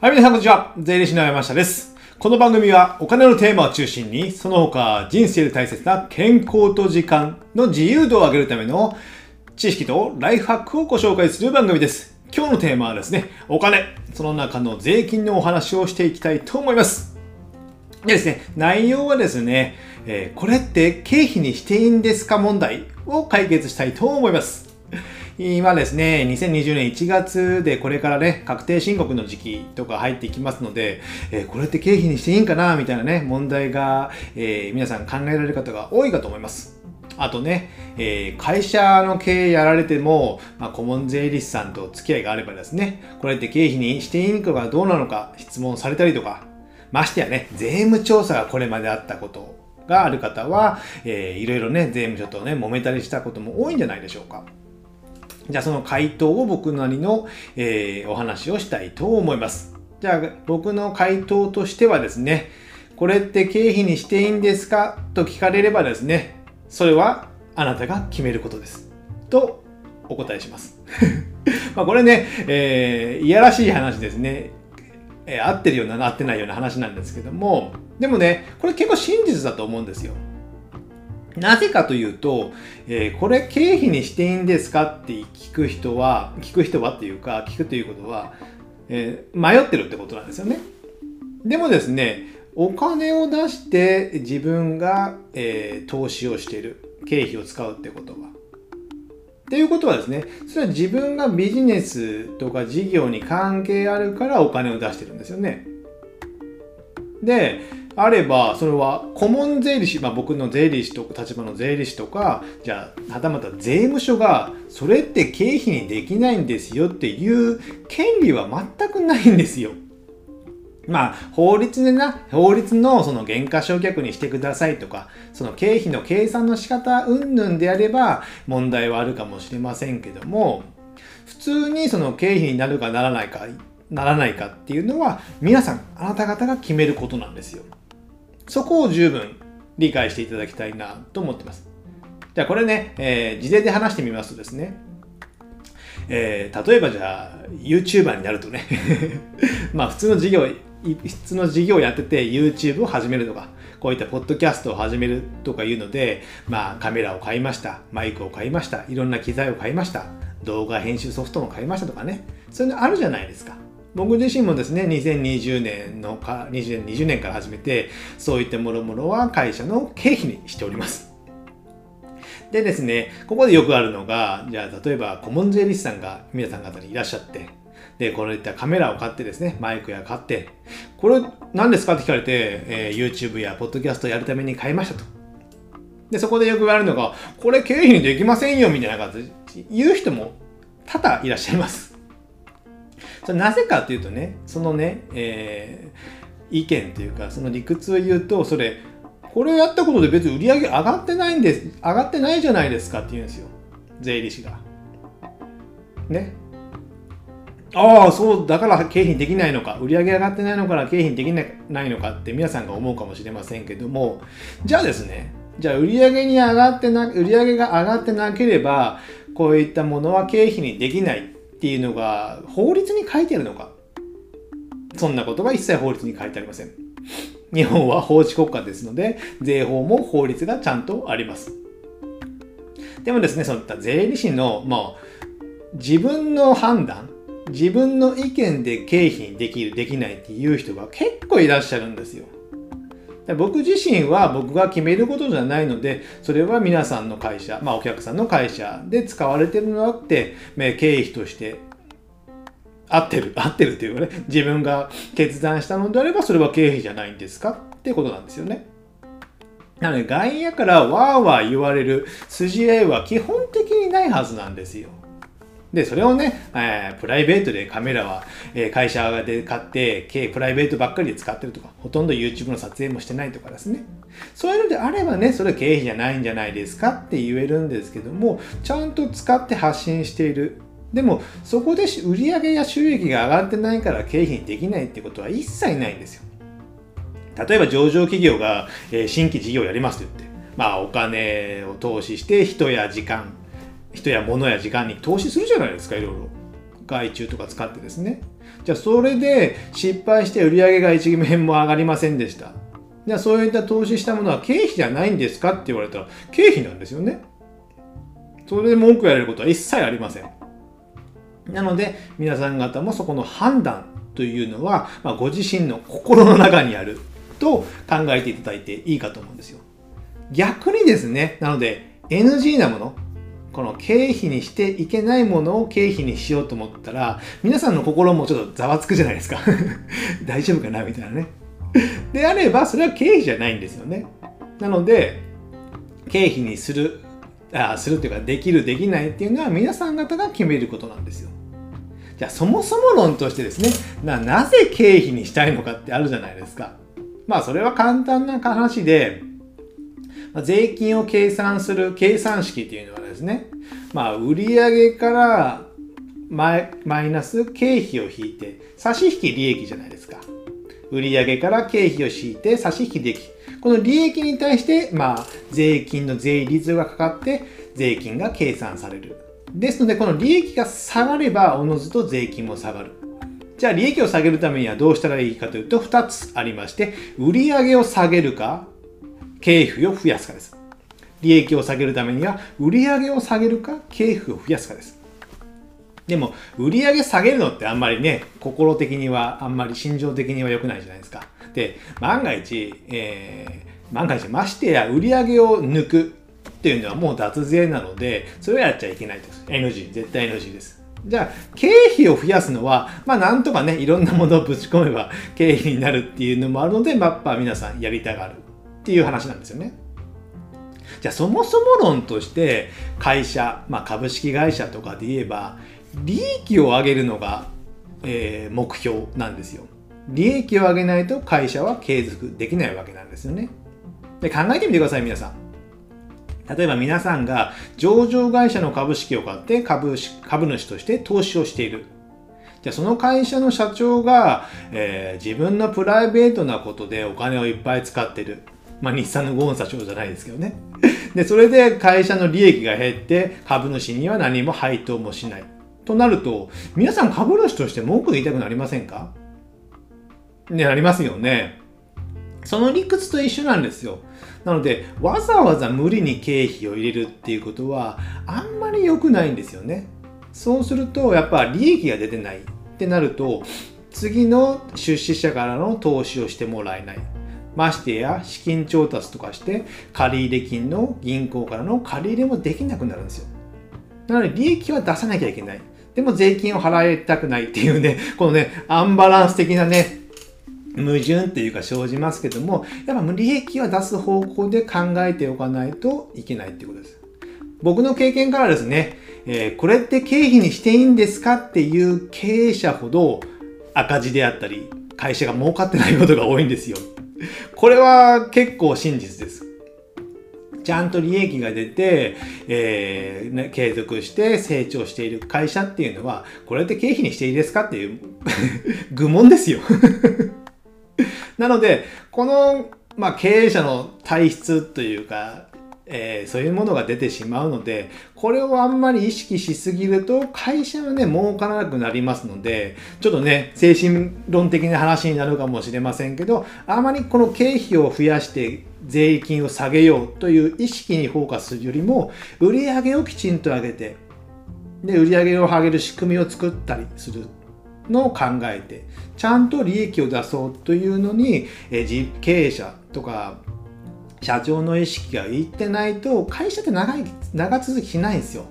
はい、皆さんこんにちは。税理士の山下です。この番組はお金のテーマを中心に、その他人生で大切な健康と時間の自由度を上げるための知識とライフハックをご紹介する番組です。今日のテーマはですね、お金、その中の税金のお話をしていきたいと思います。でですね、内容はですね、えーこれって経費にしていいんですか問題を解決したいと思います。今ですね、2020年1月でこれからね、確定申告の時期とか入っていきますので、えーこれって経費にしていいんかなみたいなね、問題が、えー皆さん考えられる方が多いかと思います。あとね、えー会社の経営やられても、まあ、顧問税理士さんと付き合いがあればですね、これって経費にしていいのかどうなのか質問されたりとか、ましてやね、税務調査がこれまであったことがある方は、えーいろいろね、税務署とね、揉めたりしたことも多いんじゃないでしょうか。じゃあその回答を僕なりの、えーお話をしたいと思います。じゃあ僕の回答としてはですね、これって経費にしていいんですか？と聞かれればですね、それはあなたが決めることです。とお答えします。まこれね、えーいやらしい話ですね。え合ってるような合ってないような話なんですけども、でもね、これ結構真実だと思うんですよ。なぜかというと、えーこれ経費にしていいんですかって聞く人は、聞く人はっていうか、聞くということは、えー迷ってるってことなんですよね。でもですね、お金を出して自分が、えー投資をしている、経費を使うってことは。っていうことはですね、それは自分がビジネスとか事業に関係あるからお金を出してるんですよね。で、あれば、それは顧問税理士、まあ、僕の税理士とか、立場の税理士とか、じゃあ、はたまた税務署が、それって経費にできないんですよっていう権利は全くないんですよ。まあ、法律でな、法律のその減価償却にしてくださいとか、その経費の計算の仕方云々であれば問題はあるかもしれませんけども、普通にその経費になるかならないか、ならないかっていうのは、皆さん、あなた方が決めることなんですよ。そこを十分理解していただきたいなと思ってます。じゃあこれね、えー事例で話してみますとですね、えー例えばじゃあ YouTuber になるとね まあ普通の事業い普通の事業をやってて YouTube を始めるとかこういったポッドキャストを始めるとかいうのでまあカメラを買いましたマイクを買いましたいろんな機材を買いました動画編集ソフトも買いましたとかねそういうのあるじゃないですか僕自身もですね2020年のか2020年から始めてそういったもろもろは会社の経費にしておりますでですね、ここでよくあるのが、じゃあ例えば顧問税理士さんが皆さん方にいらっしゃって、で、こういったカメラを買ってですね、マイクや買って、これ何ですかって聞かれて、えー YouTube や Podcast やるために買いましたと。で、そこでよく言われるのが、これ経費にできませんよみたいな感じで言う人も多々いらっしゃいます。それなぜかというとね、そのね、えー意見というか、その理屈を言うと、それ、これをやったことで別に売り上げ上がってないんです、上がってないじゃないですかって言うんですよ。税理士が。ね。ああ、そう、だから経費できないのか、売り上げ上がってないのから経費できないのかって皆さんが思うかもしれませんけども、じゃあですね、じゃあ売り上げに上がってな、売上が上がってなければ、こういったものは経費にできないっていうのが法律に書いてあるのか？そんなことが一切法律に書いてありません。日本は法治国家ですので、税法も法律がちゃんとあります。でもですね、そういった税理士の、まあ、自分の判断、自分の意見で経費にできる、できないっていう人が結構いらっしゃるんですよ。僕自身は僕が決めることじゃないので、それは皆さんの会社、まあお客さんの会社で使われてるのあって、まあ経費として合ってる、合ってるっていうかね、自分が決断したのであれば、それは経費じゃないんですか？ってことなんですよね。なので、外野からわーわー言われる筋合いは基本的にないはずなんですよ。で、それをね、えープライベートでカメラは、えー会社で買って、けプライベートばっかりで使ってるとか、ほとんど YouTube の撮影もしてないとかですね。そういうのであればね、それは経費じゃないんじゃないですかって言えるんですけども、ちゃんと使って発信している。でも、そこで売り上げや収益が上がってないから経費にできないってことは一切ないんですよ。例えば上場企業が、えー新規事業をやりますと言って、まあお金を投資して人や時間、人や物や時間に投資するじゃないですか、いろいろ。外注とか使ってですね。じゃあそれで失敗して売上が1円も上がりませんでした。じゃあそういった投資したものは経費じゃないんですかって言われたら経費なんですよね。それで文句言われることは一切ありません。なので皆さん方もそこの判断というのは、まあ、ご自身の心の中にあると考えていただいていいかと思うんですよ。逆にですね、なので NG なもの、この経費にしていけないものを経費にしようと思ったら、皆さんの心もちょっとざわつくじゃないですか。大丈夫かな？みたいなね。であれば、それは経費じゃないんですよね。なので、経費にする、あするっていうか、できる、できないっていうのは皆さん方が決めることなんですよ。じゃあ、そもそも論としてですね、な、なぜ経費にしたいのかってあるじゃないですか。まあ、それは簡単な話で、税金を計算する計算式っていうのはですね、まあ、売上からマイナス経費を引いて、差し引き利益じゃないですか。売上から経費を引いて差し引き利益。この利益に対して、まあ、税金の税率がかかって、税金が計算される。ですので、この利益が下がれば、おのずと税金も下がる。じゃあ、利益を下げるためにはどうしたらいいかというと、2つありまして、売上を下げるか、経費を増やすかです。利益を下げるためには、売上を下げるか、経費を増やすかです。でも、売上下げるのってあんまりね、心的には、あんまり心情的には良くないじゃないですか。で、万が一、えー、万が一、ましてや売上を抜くっていうのはもう脱税なので、それをやっちゃいけないです。NG、絶対 NG です。じゃあ、経費を増やすのは、まあなんとかね、いろんなものをぶち込めば経費になるっていうのもあるので、ま、っぱ皆さんやりたがるっていう話なんですよね。じゃあそもそも論として会社、まあ、株式会社とかで言えば利益を上げるのが、えー、目標なんですよ。利益を上げないと会社は継続できないわけなんですよね。で考えてみてください皆さん。例えば皆さんが上場会社の株式を買って株株主として投資をしている。じゃあその会社の社長が、えー、自分のプライベートなことでお金をいっぱい使ってる。まあ、日産のゴーン社長じゃないですけどね。で、それで会社の利益が減って、株主には何も配当もしない。となると、皆さん株主として文句言いたくなりませんか？ね、なりますよね。その理屈と一緒なんですよ。なので、わざわざ無理に経費を入れるっていうことは、あんまり良くないんですよね。そうすると、やっぱ利益が出てないってなると、次の出資者からの投資をしてもらえない。ましてや資金調達とかして借入金の銀行からの借入れもできなくなるんですよ。なので利益は出さなきゃいけない。でも税金を払いたくないっていうね、このね、アンバランス的なね、矛盾っていうか生じますけども、やっぱ利益は出す方向で考えておかないといけないっていうことです。僕の経験からですね、えー、これって経費にしていいんですかっていう経営者ほど赤字であったり、会社が儲かってないことが多いんですよ。これは結構真実です。ちゃんと利益が出て、えーね、継続して成長している会社っていうのは、これって経費にしていいですかっていう 愚問ですよ なので、この、まあ、経営者の体質というか、えー、そういうものが出てしまうので、これをあんまり意識しすぎると、会社はね、儲からなくなりますので、ちょっとね、精神論的な話になるかもしれませんけど、あまりこの経費を増やして税金を下げようという意識にフォーカスするよりも、売上をきちんと上げて、で、売上を上げる仕組みを作ったりするのを考えて、ちゃんと利益を出そうというのに、え経営者とか社長の意識がいってないと、会社って長い、長続きしないんですよ。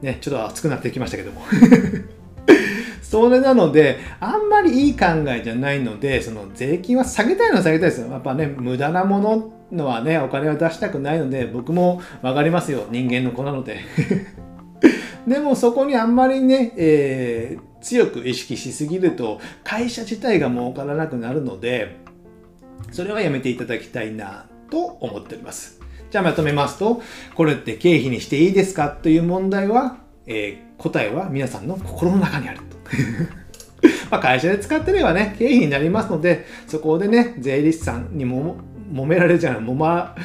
ね、ちょっと熱くなってきましたけども。それなので、あんまりいい考えじゃないので、その税金は下げたいのは下げたいですよ。やっぱね、無駄なもののはね、お金は出したくないので、僕もわかりますよ。人間の子なので。でもそこにあんまりね、えー、強く意識しすぎると、会社自体が儲からなくなるので、それはやめていただきたいなと思っております。じゃあまとめますと、これって経費にしていいですかという問題は、えー、答えは皆さんの心の中にあると。ま会社で使ってればね、経費になりますので、そこでね、税理士さんにも揉められちゃう、もま、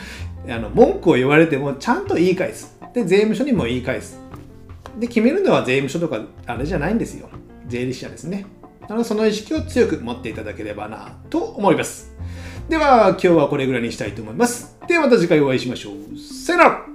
あの文句を言われてもちゃんと言い返す。で、税務署にも言い返す。で、決めるのは税務署とかあれじゃないんですよ。税理士はですね。あのでその意識を強く持っていただければなと思います。では今日はこれぐらいにしたいと思います。ではまた次回お会いしましょう。さよなら